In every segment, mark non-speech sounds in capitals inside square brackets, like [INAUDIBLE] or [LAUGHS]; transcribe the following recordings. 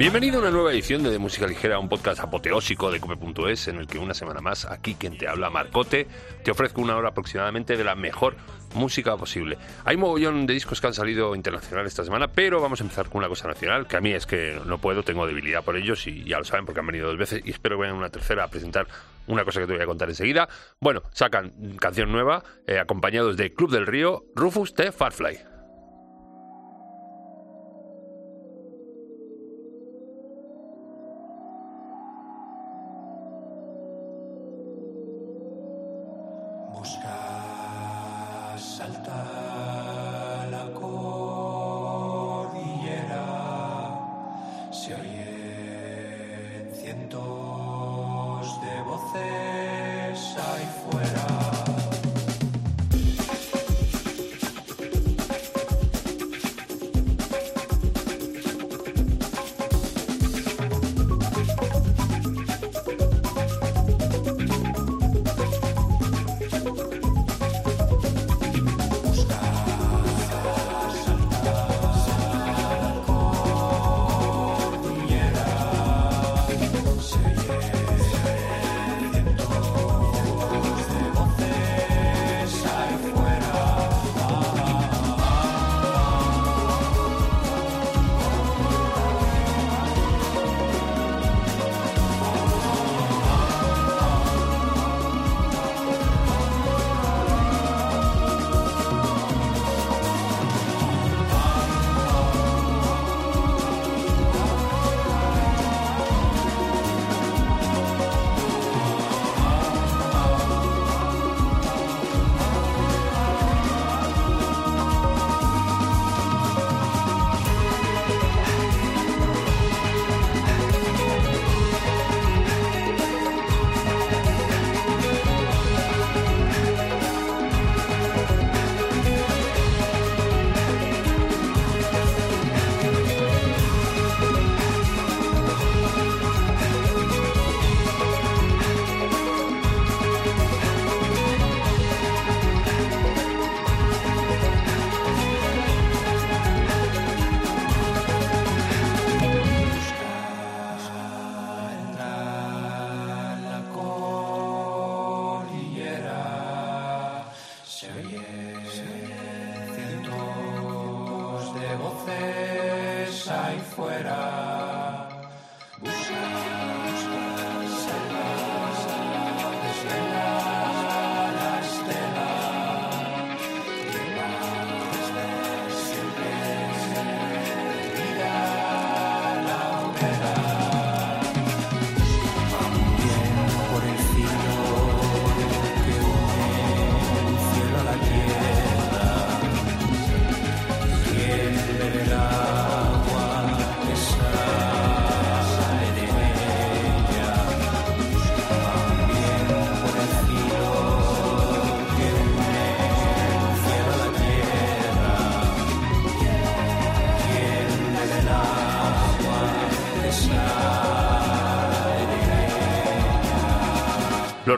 Bienvenido a una nueva edición de, de Música Ligera, un podcast apoteósico de cope.es en el que una semana más, aquí quien te habla, Marcote, te ofrezco una hora aproximadamente de la mejor música posible. Hay mogollón de discos que han salido internacional esta semana, pero vamos a empezar con una cosa nacional, que a mí es que no puedo, tengo debilidad por ellos y ya lo saben porque han venido dos veces y espero que vengan una tercera a presentar una cosa que te voy a contar enseguida. Bueno, sacan canción nueva, eh, acompañados de Club del Río, Rufus T. Farfly.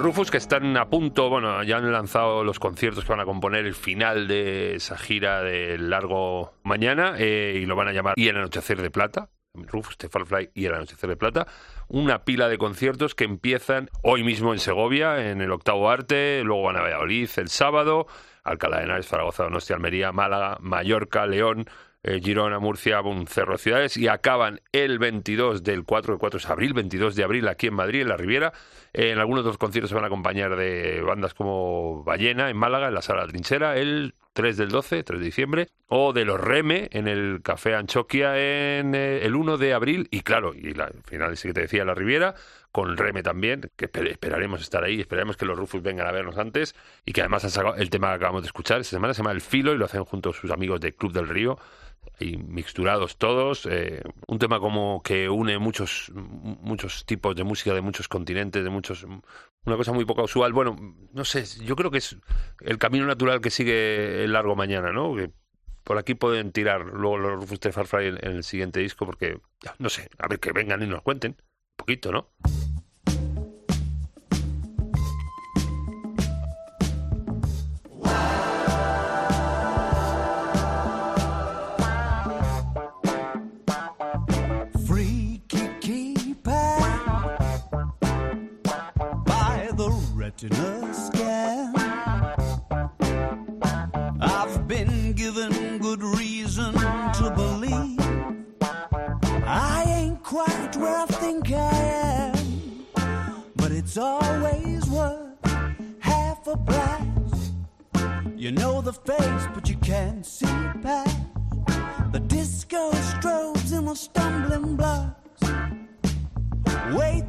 Rufus que están a punto, bueno, ya han lanzado los conciertos que van a componer el final de esa gira de largo mañana eh, y lo van a llamar Y el Anochecer de Plata. Rufus, The Fly y el Anochecer de Plata. Una pila de conciertos que empiezan hoy mismo en Segovia, en el Octavo Arte, luego van a Valladolid el sábado, Alcalá de Henares, Zaragoza, Donostia, Almería, Málaga, Mallorca, León, eh, Girona, Murcia, un cerro de ciudades y acaban el 22 del 4, el 4 es abril, 22 de abril aquí en Madrid, en la Riviera. en algunos de los conciertos se van a acompañar de bandas como Ballena en Málaga, en la Sala Trinchera, el 3 del 12, 3 de diciembre, o de los Reme en el Café Anchoquia en eh, el 1 de abril y claro, y al final ese que te decía la Riviera, con Reme también, que esperaremos estar ahí, esperaremos que los Rufus vengan a vernos antes y que además han sacado el tema que acabamos de escuchar esta semana, se llama El Filo y lo hacen junto a sus amigos de Club del Río y mixturados todos. Eh, un tema como que une muchos, muchos tipos de música de muchos continentes, de muchos. Una cosa muy poco usual. Bueno, no sé, yo creo que es el camino natural que sigue el largo mañana, ¿no? Por aquí pueden tirar luego los Rufus Farfly en, en el siguiente disco, porque, no sé, a ver que vengan y nos cuenten. Un poquito, ¿no? Retina scan. I've been given good reason to believe I ain't quite where I think I am, but it's always worth half a blast. You know the face, but you can't see past the disco strobes and the stumbling blocks. Wait,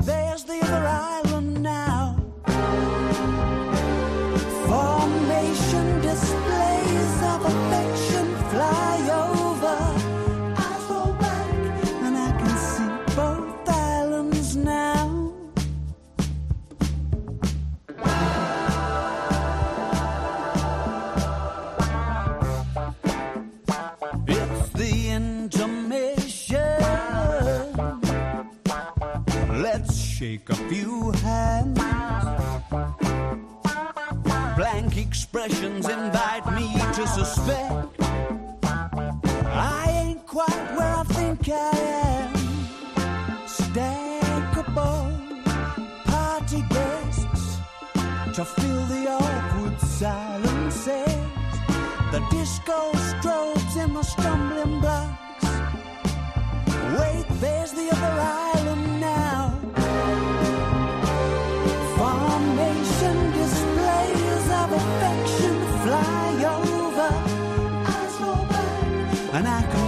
confused. And I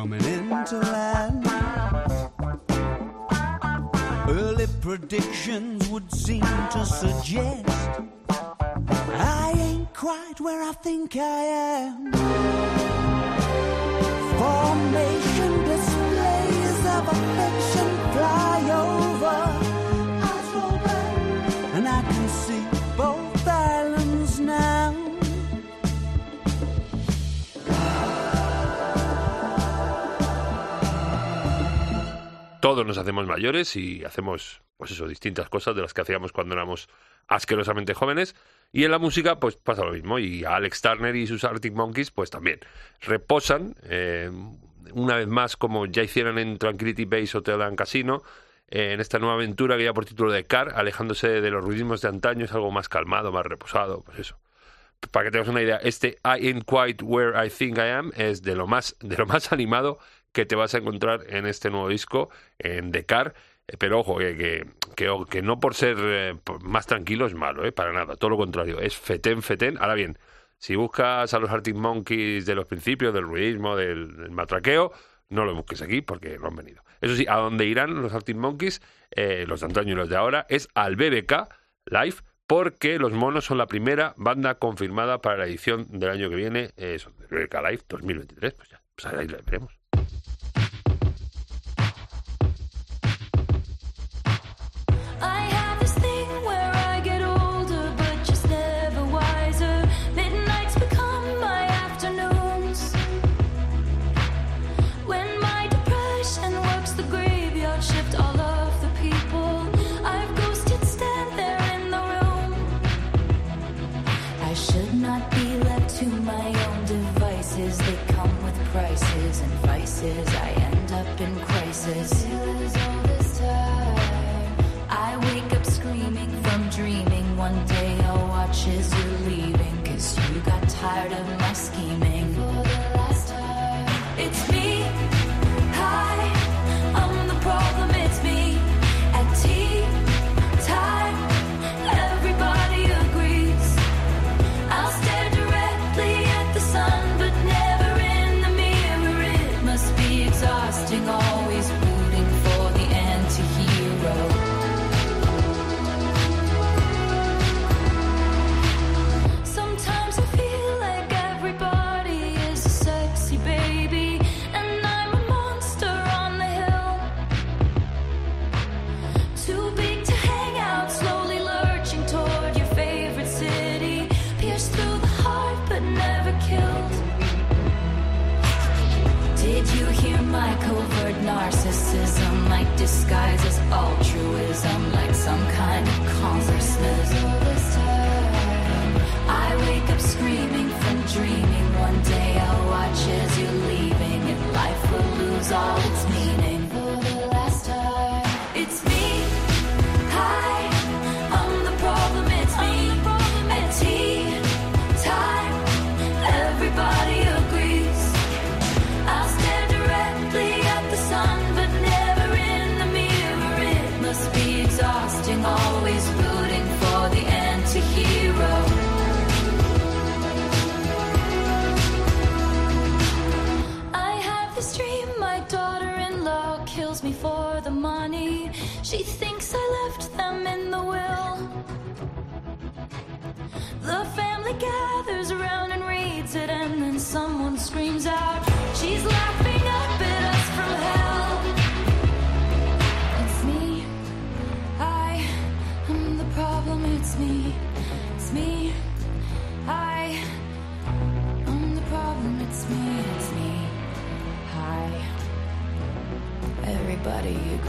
coming into land. Early predictions would seem to suggest nos hacemos mayores y hacemos, pues eso, distintas cosas de las que hacíamos cuando éramos asquerosamente jóvenes. Y en la música, pues pasa lo mismo. Y Alex Turner y sus Arctic Monkeys, pues también. Reposan, eh, una vez más, como ya hicieron en Tranquility Base Hotel and Casino, eh, en esta nueva aventura que lleva por título de Car, alejándose de los ruidismos de antaño, es algo más calmado, más reposado, pues eso. Para que tengas una idea, este I ain't quite where I think I am es de lo más, de lo más [LAUGHS] animado que te vas a encontrar en este nuevo disco, en The Car. Eh, Pero ojo, que, que, que, que no por ser eh, más tranquilo es malo, eh, para nada, todo lo contrario, es fetén, fetén. Ahora bien, si buscas a los Arctic Monkeys de los principios, del ruidismo, del, matraqueo, no lo busques aquí porque no han venido. Eso sí, a donde irán los Arctic Monkeys, eh, los de antaño y los de ahora, es al BBK Live, porque los monos son la primera banda confirmada para la edición del año que viene, eh, BBK Live 2023, pues ya, pues ahí la veremos.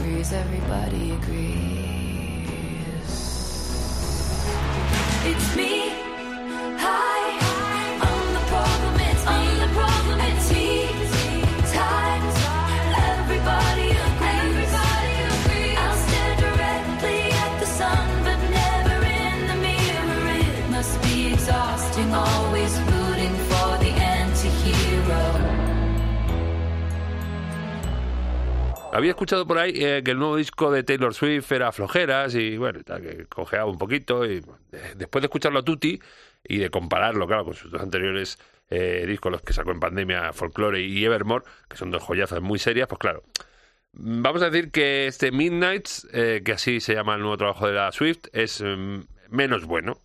Everybody agrees. Había escuchado por ahí eh, que el nuevo disco de Taylor Swift era flojeras y bueno, que cojeaba un poquito. Y eh, después de escucharlo a Tutti y de compararlo, claro, con sus dos anteriores eh, discos, los que sacó en pandemia, Folklore y Evermore, que son dos joyazas muy serias, pues claro. mm, Vamos a decir que este Midnights, eh, que así se llama el nuevo trabajo de la Swift, es mm, menos bueno.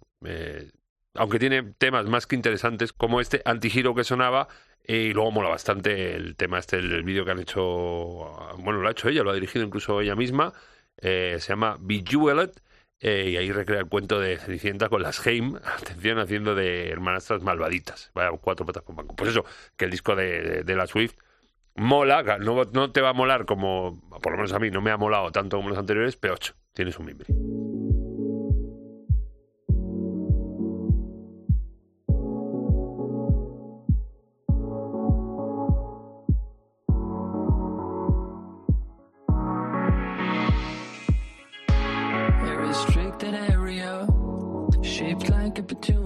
Aunque tiene temas más que interesantes como este antihero que sonaba y luego mola bastante el tema este el, vídeo que han hecho bueno lo ha hecho ella lo ha dirigido incluso ella misma eh, se llama Bejeweled eh, y ahí recrea el cuento de Cenicienta con las Heim [LAUGHS] atención haciendo de hermanastras malvaditas. Vaya cuatro patas por banco. Pues eso que el disco de, de- de la Swift mola no, no te va a molar como por lo menos a mí no me ha molado tanto como los anteriores pero ocho, tienes un mimbre between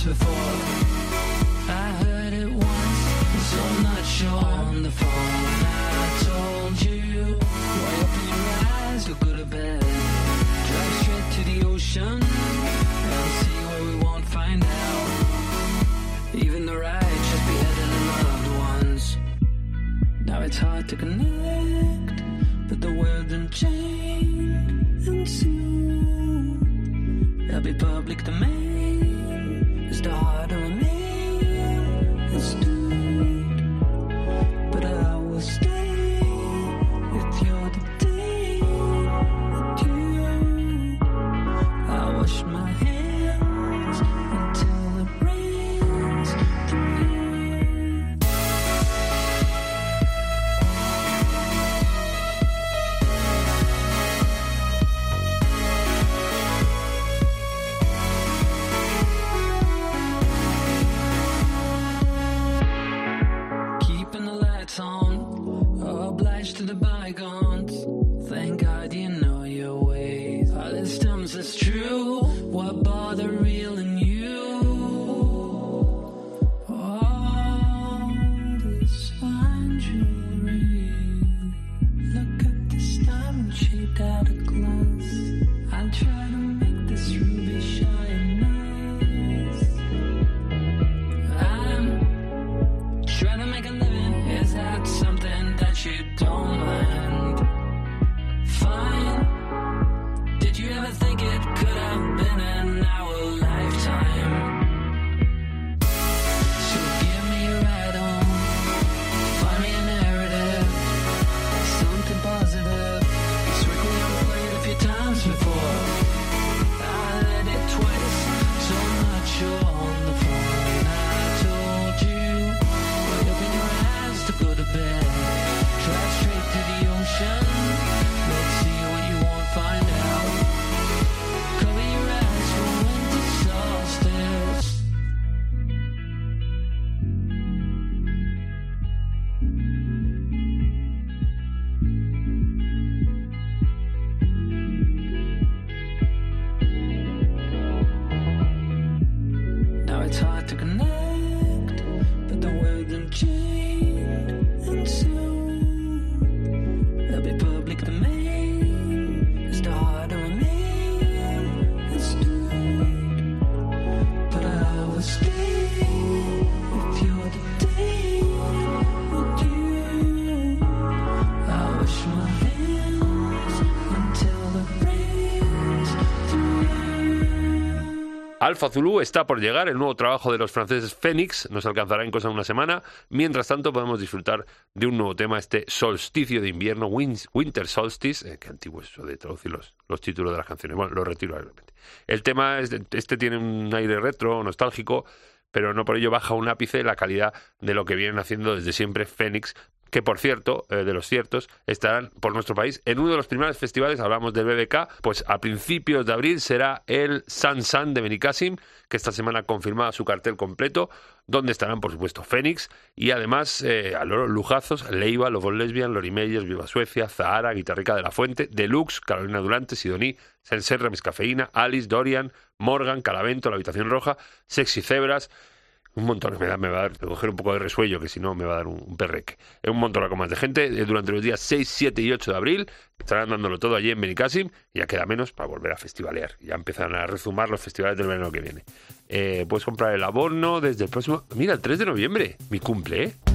times before. I heard it once, so I'm not sure on the phone. I told you, why open your eyes, go good or bad. Drive straight to the ocean and see where we won't find out. Even the righteous beheaded their loved ones. Now it's hard to connect, but the world done changed, and soon there'll be public domain. Alfa está por llegar, el nuevo trabajo de los franceses Phoenix nos alcanzará en cosa de una semana. Mientras tanto, podemos disfrutar de un nuevo tema, este solsticio de invierno, Win- Winter Solstice. Eh, qué antiguo es eso de traducir los, los títulos de las canciones. Bueno, lo retiro alegremente. El tema, es, este tiene un aire retro, nostálgico, pero no por ello baja un ápice la calidad de lo que vienen haciendo desde siempre Phoenix, que por cierto, eh, de los ciertos, estarán por nuestro país en uno de los primeros festivales, hablamos del BBK, pues a principios de abril será el San San de Benicassim, que esta semana confirmaba su cartel completo, donde estarán por supuesto Phoenix y además eh, a los lujazos, Leiva, Lobos Lesbian, Lori Meyers, Viva Suecia, Zahara, Guitarrica de la Fuente, Deluxe, Carolina Durante, Sidoní, Senserra, Miscafeína, Alice, Dorian, Morgan, Calavento, La Habitación Roja, Sexy Cebras, un montón, me, da, me va a dar, que coger un poco de resuello, que si no me va a dar un, perreque. Es un montón más de gente. eh, Durante los días 6, 7 y 8 de abril estarán dándolo todo allí en Benicassim ya queda menos para volver a festivalear. Ya empiezan a rezumar los festivales del verano que viene. Eh, puedes comprar el abono desde el próximo... Mira, el 3 de noviembre, mi cumple, ¿eh?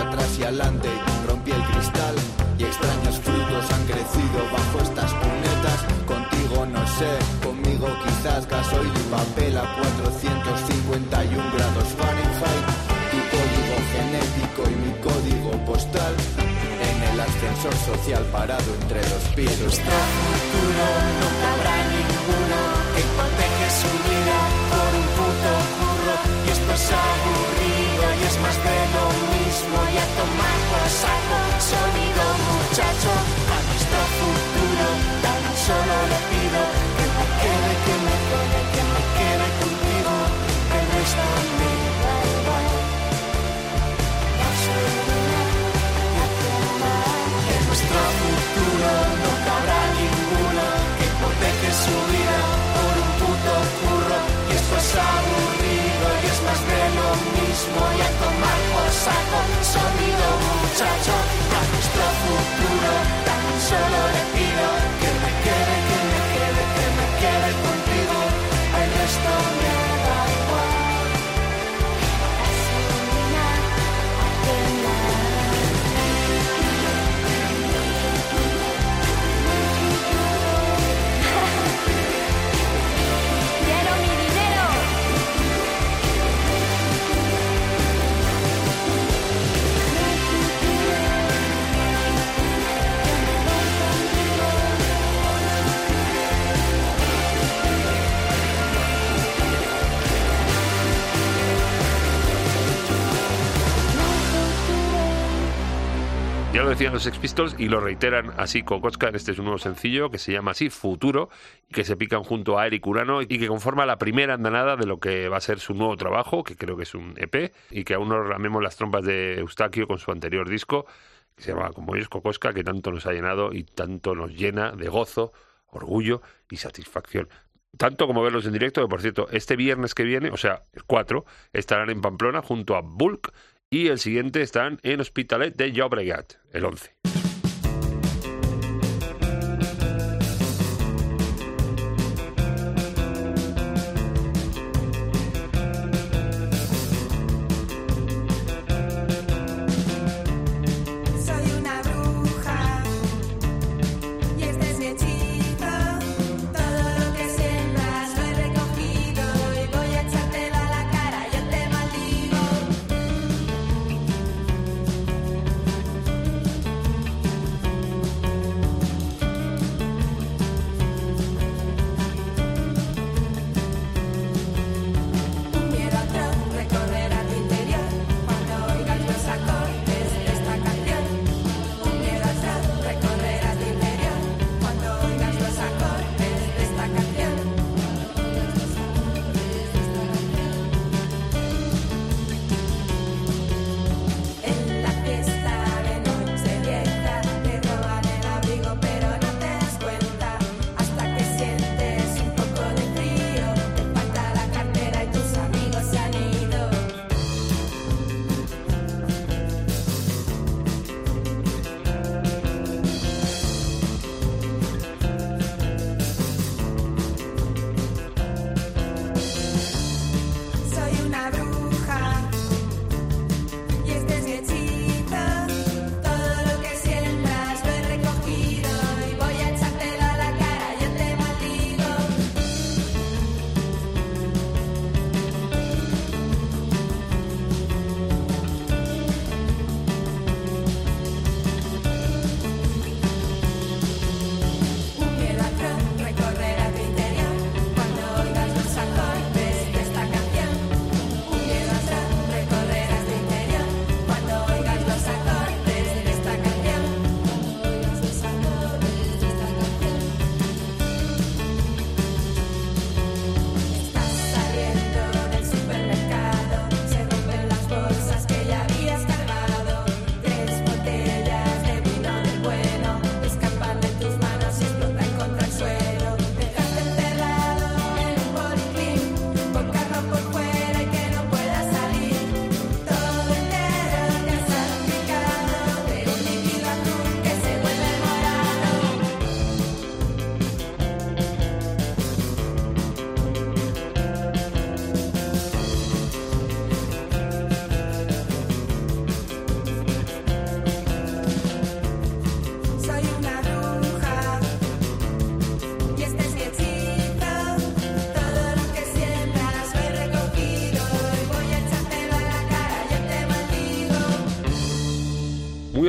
Atrás y adelante, rompí el cristal y extraños frutos han crecido bajo estas cunetas. Contigo no sé, conmigo quizás gasoil y papel a 451 grados Fahrenheit. Tu código genético y mi código postal. En el ascensor social parado entre dos pisos. nuestro futuro no cabrá ninguno que hipoteque su por un puto curro. Y esto es aburrido y es más lo mismo. Y a tomar por saco, sonido muchacho. A nuestro futuro tan solo le pido que me quede, que me quede, que me quede contigo. El resto me. En nuestro futuro no cabrá ninguno que su vida por un puto curro. Y esto es aburrido mismo. Y a tomar por saco, sonido muchacho. A nuestro futuro tan solo le pido que me quede, que me quede, que me quede. Ya lo decían los Sex Pistols y lo reiteran así Kokoska en este es un nuevo sencillo que se llama así Futuro y que se pican junto a Eric Urano y que conforma la primera andanada de lo que va a ser su nuevo trabajo, que creo que es un EP y que aún nos ramemos las trompas de Eustaquio con su anterior disco que se llama Como ellos Kokoska, que tanto nos ha llenado y tanto nos llena de gozo, orgullo y satisfacción. Tanto como verlos en directo, que por cierto, este viernes que viene, o sea, el 4, estarán en Pamplona junto a Bulk y el siguiente están en Hospitalet de Llobregat, el 11.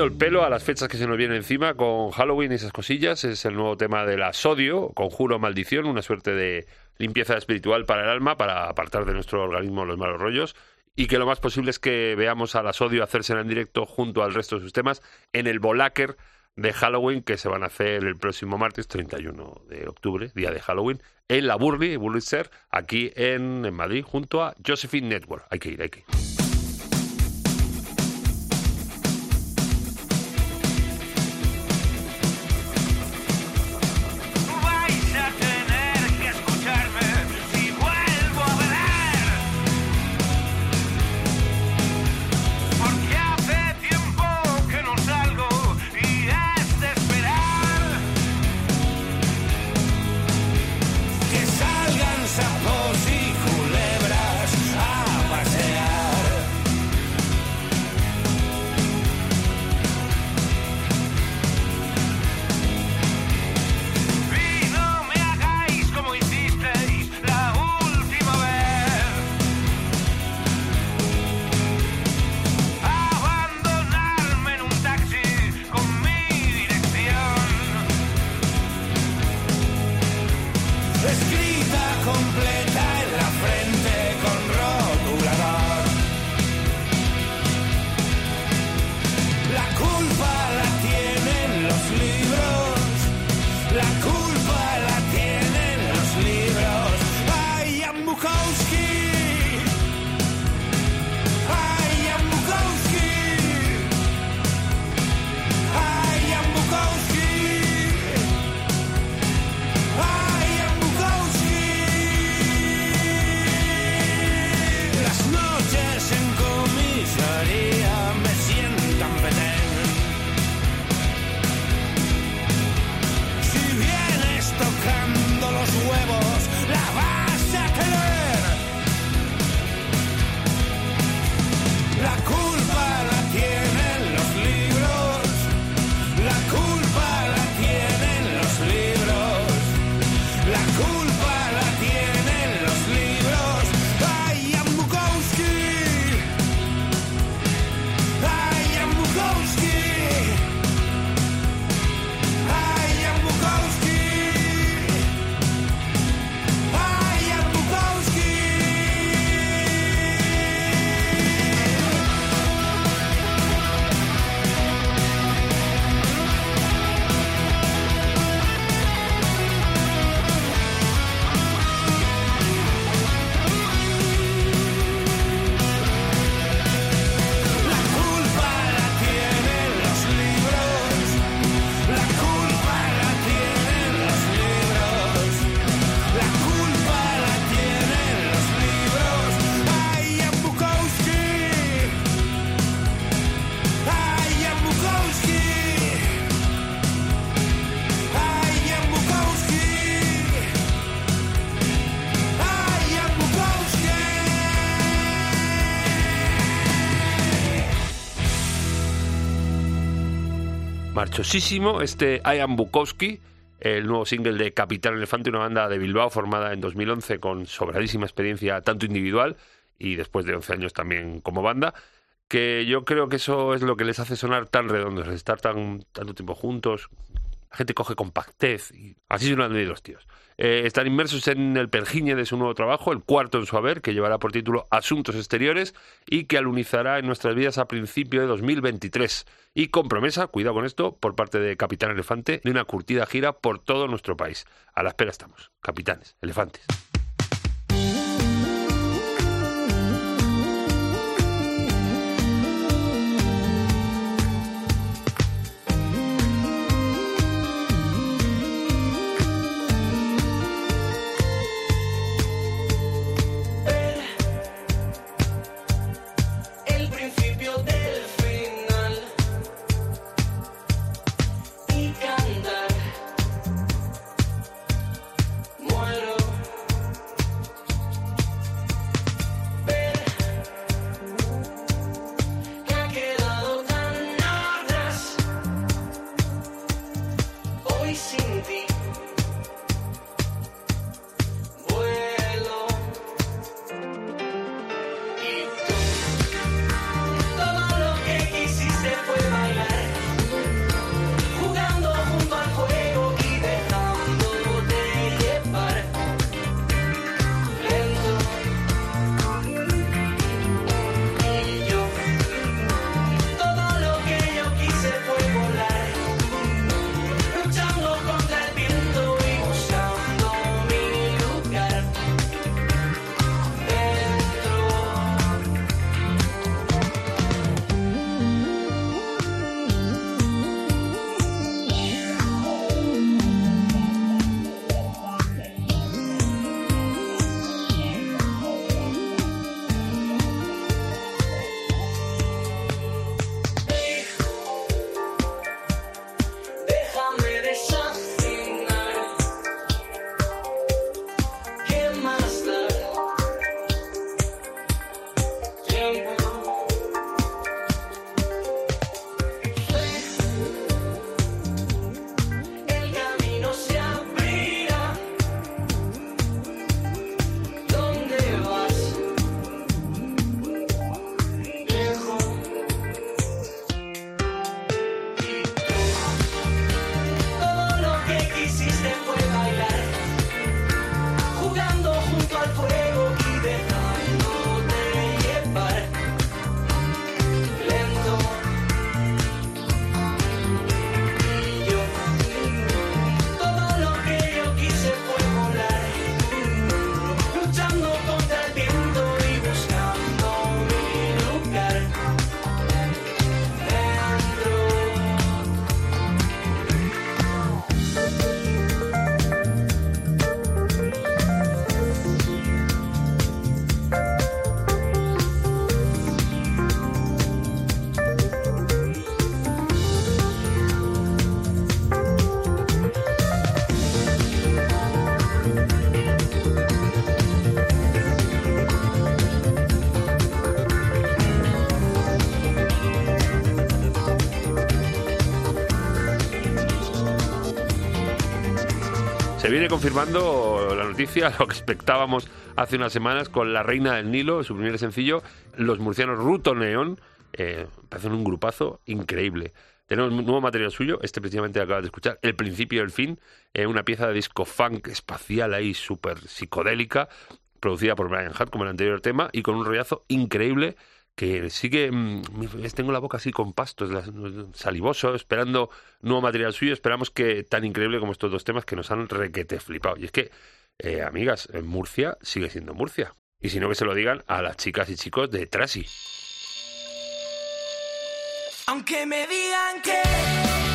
Al pelo a las fechas que se nos vienen encima con Halloween y esas cosillas. Es el nuevo tema de la sodio, conjuro maldición, una suerte de limpieza espiritual para el alma, para apartar de nuestro organismo los malos rollos. Y que lo más posible es que veamos a la sodio hacerse en directo junto al resto de sus temas en el Volaker de Halloween que se van a hacer el próximo martes 31 de octubre, día de Halloween, en la Burley, Burlitzer, aquí en, en Madrid, junto a Josephine Network. Hay que ir, hay que ir. Este I Am Bukowski, el nuevo single de Capitán Elefante, una banda de Bilbao formada en 2011 con sobradísima experiencia tanto individual y después de 11 años también como banda, que yo creo que eso es lo que les hace sonar tan redondos, estar tan tanto tiempo juntos. La gente coge compactez y así suenan de los tíos. Eh, están inmersos en el pergiñe de su nuevo trabajo, el cuarto en su haber, que llevará por título Asuntos Exteriores y que alunizará en nuestras vidas a principio de 2023. Y con promesa, cuidado con esto, por parte de Capitán Elefante, de una curtida gira por todo nuestro país. A la espera estamos, capitanes, elefantes. Viene confirmando la noticia, [LAUGHS] lo que expectábamos hace unas semanas con La Reina del Nilo, su primer sencillo, los murcianos Ruto Neón, eh, parecen un grupazo increíble. Tenemos nuevo material suyo, este precisamente acabas de escuchar, El principio y el fin, eh, una pieza de disco funk espacial ahí súper psicodélica, producida por Brian Hart como el anterior tema, y con un rollazo increíble que sigue, mm, tengo la boca así con pastos, salivoso, esperando nuevo material suyo, esperamos que tan increíble como estos dos temas que nos han requete flipado. Y es que, eh, amigas, Murcia sigue siendo Murcia. Y si no, que se lo digan a las chicas y chicos de Trasy. Aunque me digan que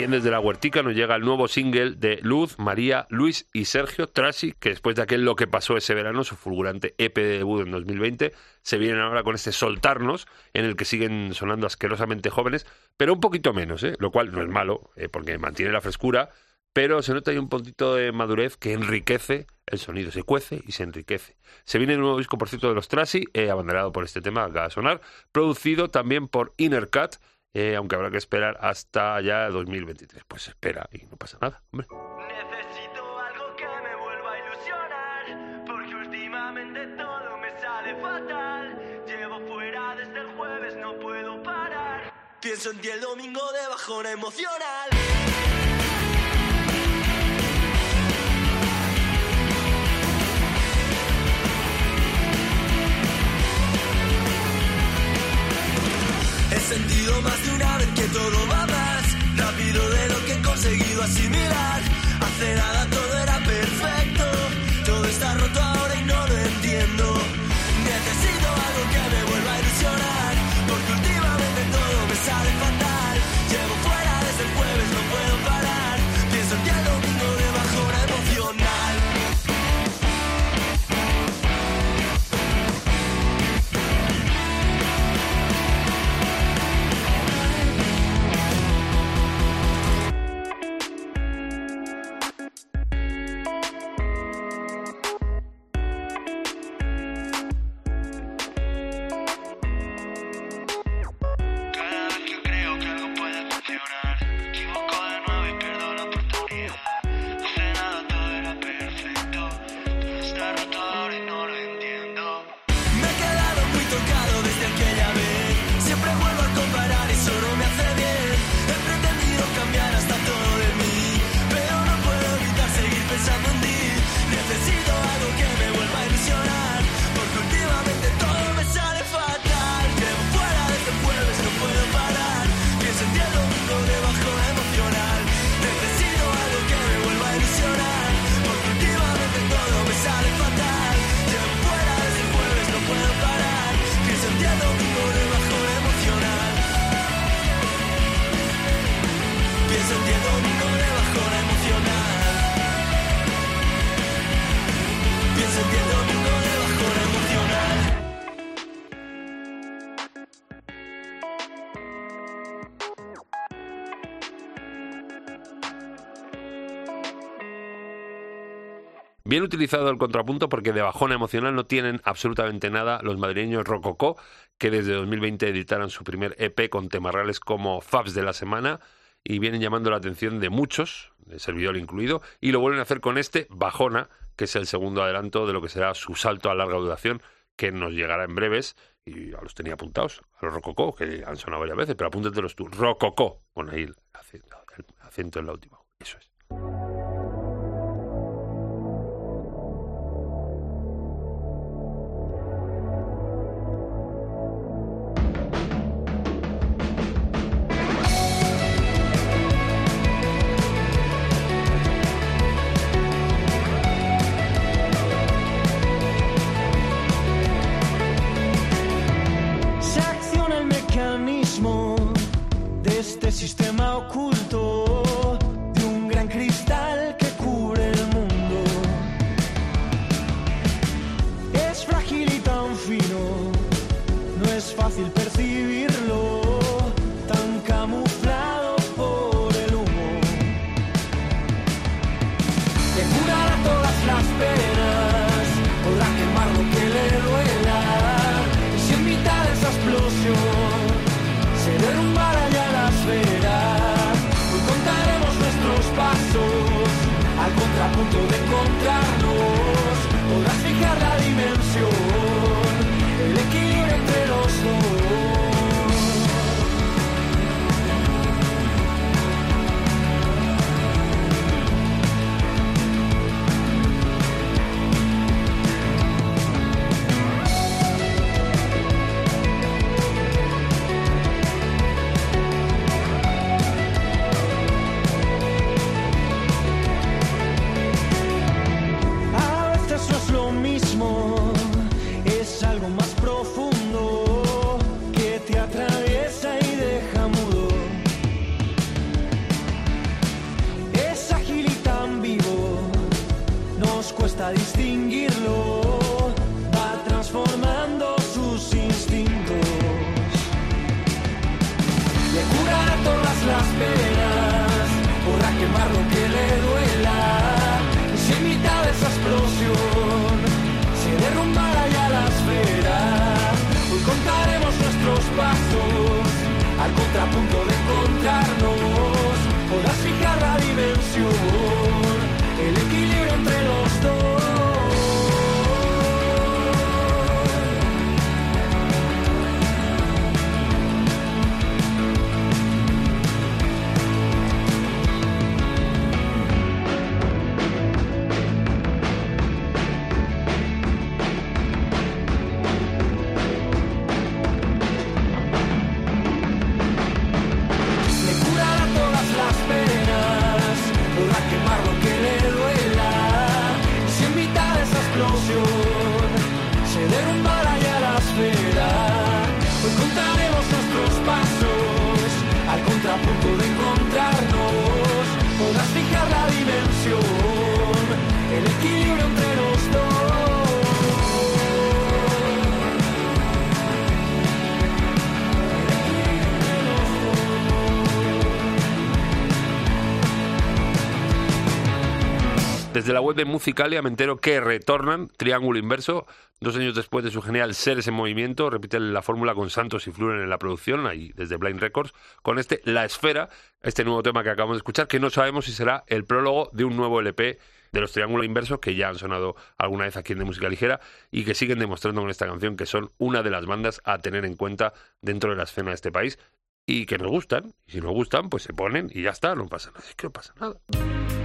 También desde la Huertica nos llega el nuevo single de Luz, María, Luis y Sergio Trasi, que después de aquel Lo que pasó ese verano, su fulgurante EP de debut en 2020, se vienen ahora con este Soltarnos, en el que siguen sonando asquerosamente jóvenes, pero un poquito menos, ¿eh? lo cual no es malo, eh, porque mantiene la frescura, pero se nota ahí un puntito de madurez que enriquece el sonido, se cuece y se enriquece. Se viene un nuevo disco, por cierto, de los Trasi, eh, abanderado por este tema acaba de sonar, producido también por Inner Cut, eh, aunque habrá que esperar hasta ya 2023. Pues espera y no pasa nada, hombre. Necesito algo que me vuelva a ilusionar, porque últimamente todo me sale fatal. Llevo fuera desde el jueves, no puedo parar. Pienso en ti el domingo de bajona emocional. He sentido más de una vez que todo va más rápido de lo que he conseguido asimilar. Hace nada todo era perfecto, todo está roto ahora y no lo entiendo. Necesito algo que me vuelva a ilusionar, porque últimamente todo me sale fatal. Bien utilizado el contrapunto porque de bajona emocional no tienen absolutamente nada los madrileños Rococó, que desde 2020 editaron su primer EP con temas reales como Fabs de la semana y vienen llamando la atención de muchos, de servidor incluido, y lo vuelven a hacer con este Bajona, que es el segundo adelanto de lo que será su salto a larga duración, que nos llegará en breves, y ya los tenía apuntados, a los Rococó, que han sonado varias veces, pero apúntatelos tú, Rococó, pon ahí el el acento en la última, eso es. Desde la web de Musicalia me entero que retornan Triángulo Inverso. Dos años después de su genial Seres en Movimiento, repiten la fórmula con Santos y Fluren en la producción, ahí desde Blind Records, con este La Esfera, este nuevo tema que acabamos de escuchar, que no sabemos si será el prólogo de un nuevo LP de los Triángulos Inversos, que ya han sonado alguna vez aquí en De Música Ligera, y que siguen demostrando con esta canción que son una de las bandas a tener en cuenta dentro de la escena de este país, y que nos gustan, y si nos gustan, pues se ponen y ya está, no pasa nada, que no pasa nada.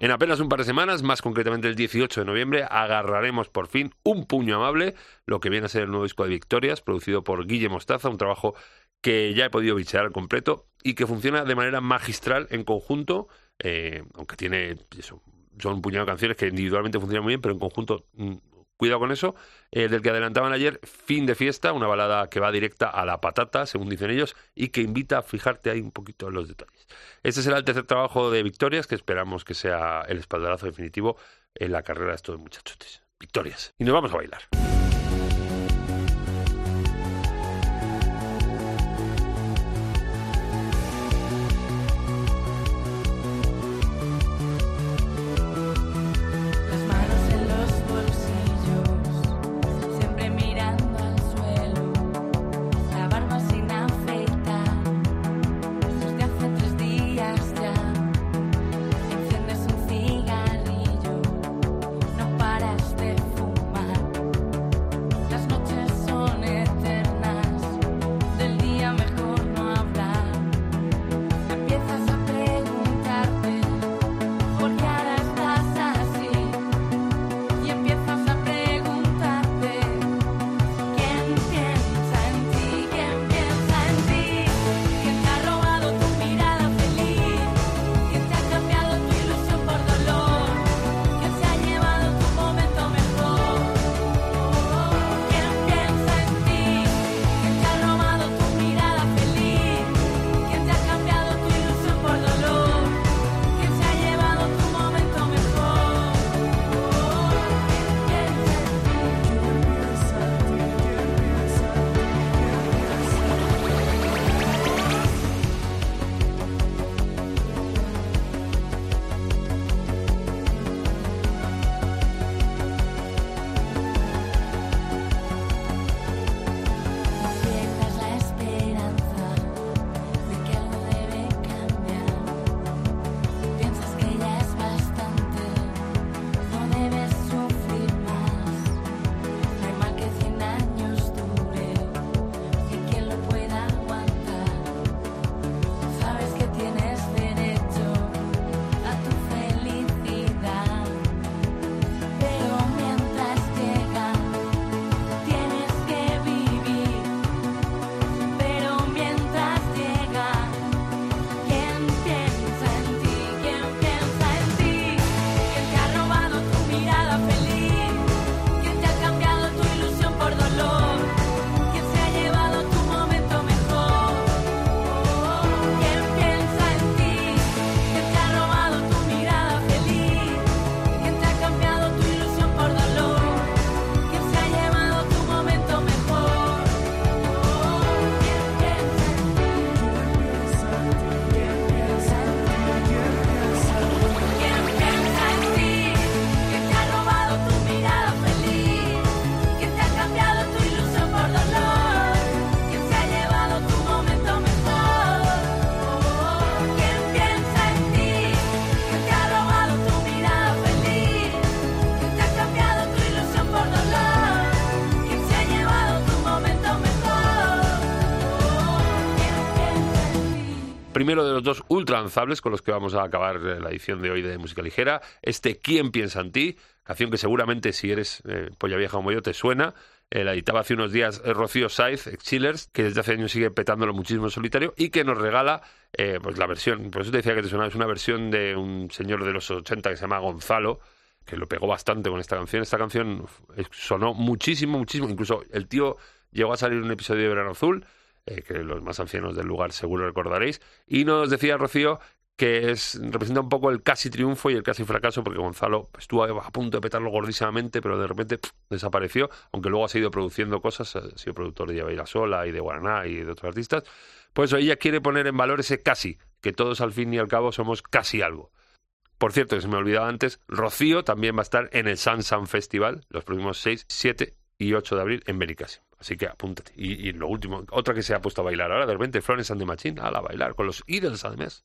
En apenas un par de semanas, más concretamente el 18 de noviembre, agarraremos por fin un puño amable, lo que viene a ser el nuevo disco de Victorias, producido por Guille Mostaza, un trabajo que ya he podido bichear al completo y que funciona de manera magistral en conjunto, eh, aunque tiene son un puñado de canciones que individualmente funcionan muy bien, pero en conjunto, mm, cuidado con eso, eh, del que adelantaban ayer, Fin de Fiesta, una balada que va directa a la patata, según dicen ellos, y que invita a fijarte ahí un poquito en los detalles. Este será el tercer trabajo de Victorias, que esperamos que sea el espaldarazo definitivo en la carrera de estos muchachotes. Victorias. Y nos vamos a bailar. De los dos ultra lanzables con los que vamos a acabar eh, la edición de hoy de Música Ligera. Este ¿Quién piensa en ti? Canción que seguramente si eres eh, polla vieja como yo te suena. Eh, la editaba hace unos días Rocío Saiz, Chillers, que desde hace años sigue petándolo muchísimo en solitario y que nos regala pues la versión, por eso te decía que te sonaba, es una versión de un señor de los 80 que se llama Gonzalo, que lo pegó bastante con esta canción. Esta canción sonó muchísimo, muchísimo. Incluso el tío llegó a salir un episodio de Verano Azul, eh, que los más ancianos del lugar seguro recordaréis. Y nos decía Rocío que es, representa un poco el casi triunfo y el casi fracaso, porque Gonzalo estuvo a punto de petarlo gordísimamente, pero de repente desapareció, aunque luego ha seguido produciendo cosas, ha sido productor de Yabeira Sola y de Guaraná y de otros artistas. Por eso ella quiere poner en valor ese casi, que todos al fin y al cabo somos casi algo. Por cierto, que se me olvidaba antes, Rocío también va a estar en el Sun Sun Festival los próximos 6, 7 y 8 de abril en Benicassim. Así que apúntate. Y, y lo último, otra que se ha puesto a bailar ahora, de repente, Florence and the Machine, a la bailar con los Idols además.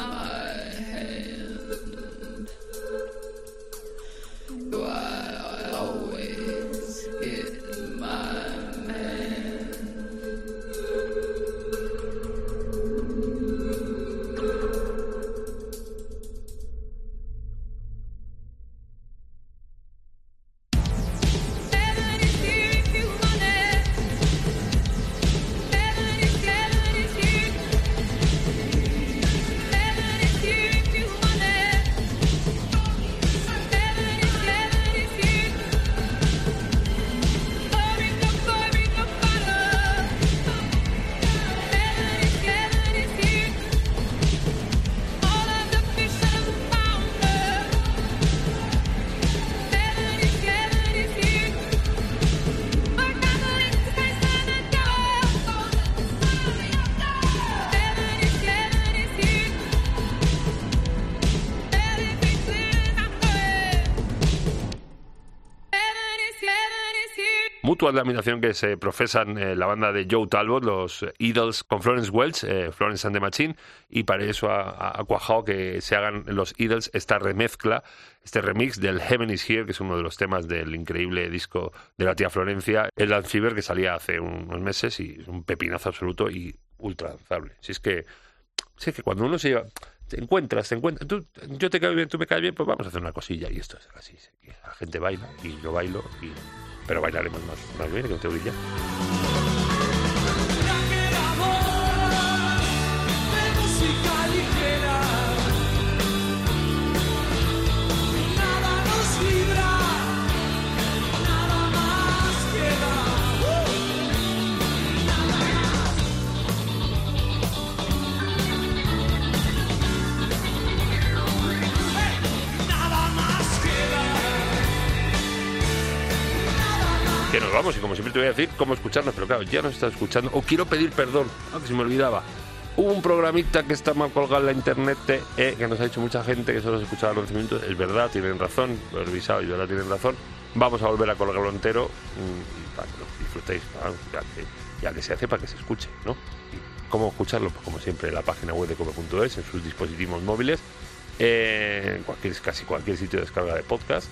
Bye. Mutua admiración que se profesan eh, la banda de Joe Talbot, los Idols con Florence Welch, eh, Florence and the Machine, y para eso ha, ha- cuajado que se hagan los Idols esta remezcla, este remix del Heaven is Here, que es uno de los temas del increíble disco de la tía Florencia, el Dance Fever, que salía hace un- unos meses y es un pepinazo absoluto y ultra danzable. Si es que, si es que cuando uno se lleva... Te encuentras, te encuentras, tú, yo te caigo bien, tú me caes bien, pues vamos a hacer una cosilla y esto es así. la gente baila y yo bailo, y, pero bailaremos más, más bien que no te brilla. música vamos, y como siempre te voy a decir cómo escucharnos, pero claro, ya nos estás escuchando. O quiero pedir perdón, ah, que se me olvidaba. Hubo un programita que está mal colgado en la internet, eh, que nos ha dicho mucha gente que solo se escuchaba los 11 minutos. Es verdad, tienen razón, lo he revisado y de verdad tienen razón. Vamos a volver a colgarlo entero mm, y para que lo disfrutéis, ya, que, se hace para que se escuche, ¿no? ¿Cómo escucharlo? Pues como siempre, en la página web de cope.es, en sus dispositivos móviles, eh, en cualquier, casi cualquier sitio de descarga de podcast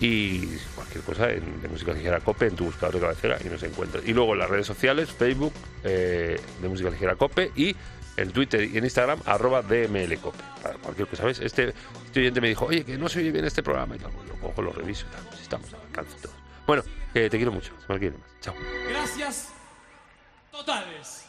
y cualquier cosa en, de música ligera cope en tu buscador de cabecera y nos encuentras. Y luego en las redes sociales, Facebook eh, de música ligera cope y en Twitter y en Instagram arroba dmlcope. Para cualquier cosa, ¿sabes? Este, este, oyente me dijo, oye, que no se oye bien este programa y tal. Pues yo cojo, lo reviso y tal. Pues estamos al alcance todos. Bueno, te quiero mucho. Más. Chao. Gracias. Totales.